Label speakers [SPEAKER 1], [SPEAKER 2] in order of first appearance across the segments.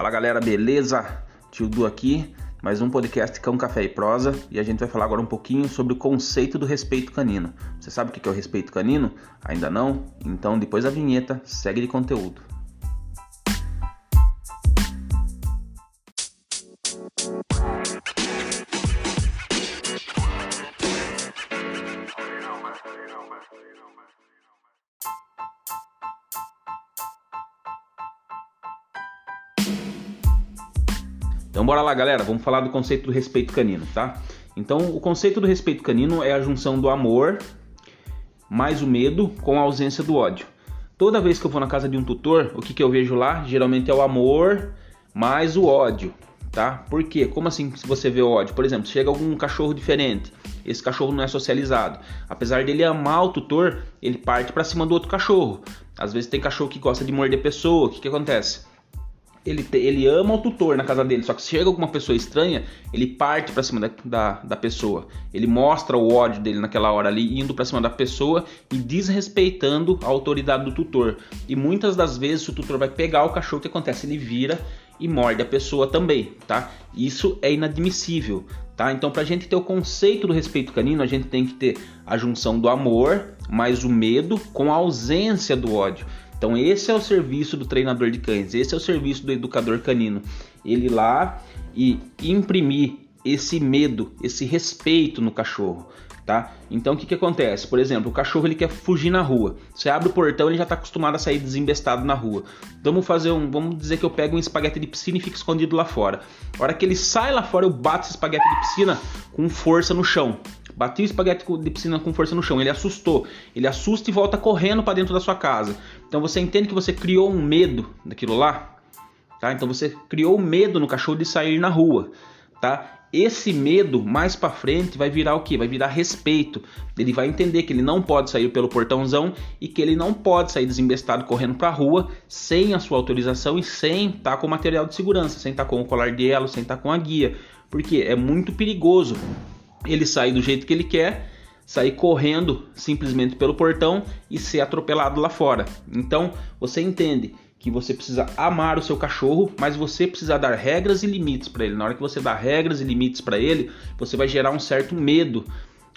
[SPEAKER 1] Fala galera, beleza? Tio Du aqui, mais um podcast Cão Café e Prosa e a gente vai falar agora um pouquinho sobre o conceito do respeito canino. Você sabe o que é o respeito canino? Ainda não? Então depois da vinheta, segue de conteúdo. Então bora lá, galera, vamos falar do conceito do respeito canino, tá? Então, o conceito do respeito canino é a junção do amor mais o medo com a ausência do ódio. Toda vez que eu vou na casa de um tutor, o que, que eu vejo lá? Geralmente é o amor mais o ódio, tá? Por quê? Como assim se você vê ódio? Por exemplo, chega algum cachorro diferente, esse cachorro não é socializado. Apesar dele amar o tutor, ele parte para cima do outro cachorro. Às vezes tem cachorro que gosta de morder pessoa, o que, que acontece? Ele, ele ama o tutor na casa dele, só que se chega alguma pessoa estranha, ele parte para cima da, da, da, pessoa. Ele mostra o ódio dele naquela hora ali, indo para cima da pessoa e desrespeitando a autoridade do tutor. E muitas das vezes o tutor vai pegar o cachorro, o que acontece? Ele vira e morde a pessoa também, tá? Isso é inadmissível, tá? Então, para a gente ter o conceito do respeito canino, a gente tem que ter a junção do amor mais o medo com a ausência do ódio. Então esse é o serviço do treinador de cães, esse é o serviço do educador canino. Ele ir lá e imprimir esse medo, esse respeito no cachorro, tá? Então o que, que acontece? Por exemplo, o cachorro ele quer fugir na rua. Você abre o portão, ele já está acostumado a sair desembestado na rua. Vamos fazer um, vamos dizer que eu pego um espaguete de piscina e fico escondido lá fora. A hora que ele sai lá fora, eu bato esse espaguete de piscina com força no chão. Bati o espaguete de piscina com força no chão. Ele assustou. Ele assusta e volta correndo para dentro da sua casa. Então você entende que você criou um medo daquilo lá? Tá? Então você criou medo no cachorro de sair na rua. Tá? Esse medo mais para frente vai virar o que? Vai virar respeito. Ele vai entender que ele não pode sair pelo portãozão e que ele não pode sair desembestado correndo para a rua sem a sua autorização e sem estar tá com material de segurança, sem estar tá com o colar de elo, sem estar tá com a guia, porque é muito perigoso ele sair do jeito que ele quer, sair correndo simplesmente pelo portão e ser atropelado lá fora. Então você entende que você precisa amar o seu cachorro, mas você precisa dar regras e limites para ele. Na hora que você dá regras e limites para ele, você vai gerar um certo medo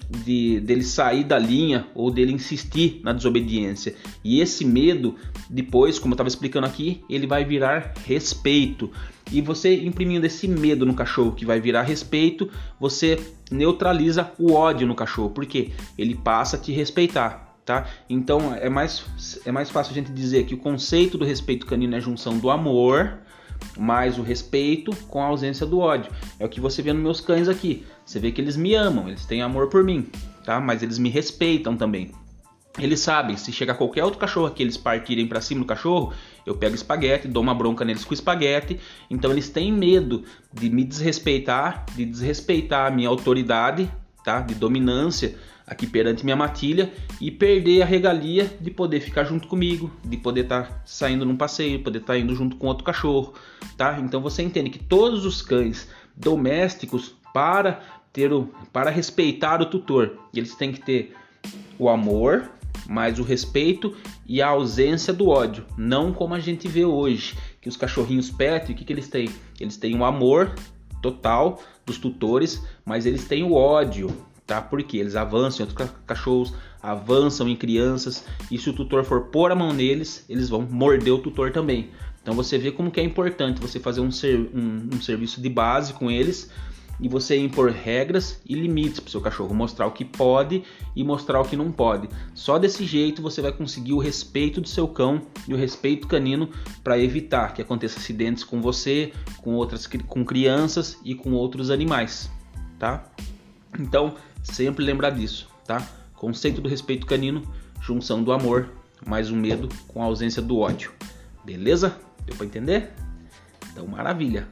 [SPEAKER 1] de dele sair da linha ou dele insistir na desobediência. E esse medo, depois, como eu estava explicando aqui, ele vai virar respeito. E você imprimindo esse medo no cachorro que vai virar respeito, você neutraliza o ódio no cachorro, porque ele passa a te respeitar, tá? Então é mais, é mais fácil a gente dizer que o conceito do respeito canino é a junção do amor mais o respeito com a ausência do ódio. É o que você vê nos meus cães aqui. Você vê que eles me amam, eles têm amor por mim, tá? Mas eles me respeitam também. Eles sabem, se chegar qualquer outro cachorro aqui, eles partirem para cima do cachorro, eu pego espaguete, dou uma bronca neles com espaguete. Então eles têm medo de me desrespeitar, de desrespeitar a minha autoridade, tá? De dominância aqui perante minha matilha e perder a regalia de poder ficar junto comigo, de poder estar tá saindo num passeio, poder estar tá indo junto com outro cachorro, tá? Então você entende que todos os cães domésticos para ter o para respeitar o tutor, eles têm que ter o amor, mas o respeito e a ausência do ódio, não como a gente vê hoje, que os cachorrinhos pet, o que, que eles têm? Eles têm o amor total dos tutores, mas eles têm o ódio, tá? Porque eles avançam em outros cachorros, avançam em crianças, e se o tutor for pôr a mão neles, eles vão morder o tutor também. Então você vê como que é importante você fazer um, ser, um, um serviço de base com eles, e você impor regras e limites para seu cachorro, mostrar o que pode e mostrar o que não pode. Só desse jeito você vai conseguir o respeito do seu cão e o respeito canino para evitar que aconteça acidentes com você, com outras com crianças e com outros animais, tá? Então, sempre lembrar disso, tá? Conceito do respeito canino, junção do amor, mais o medo com a ausência do ódio. Beleza? Deu para entender? Então, maravilha.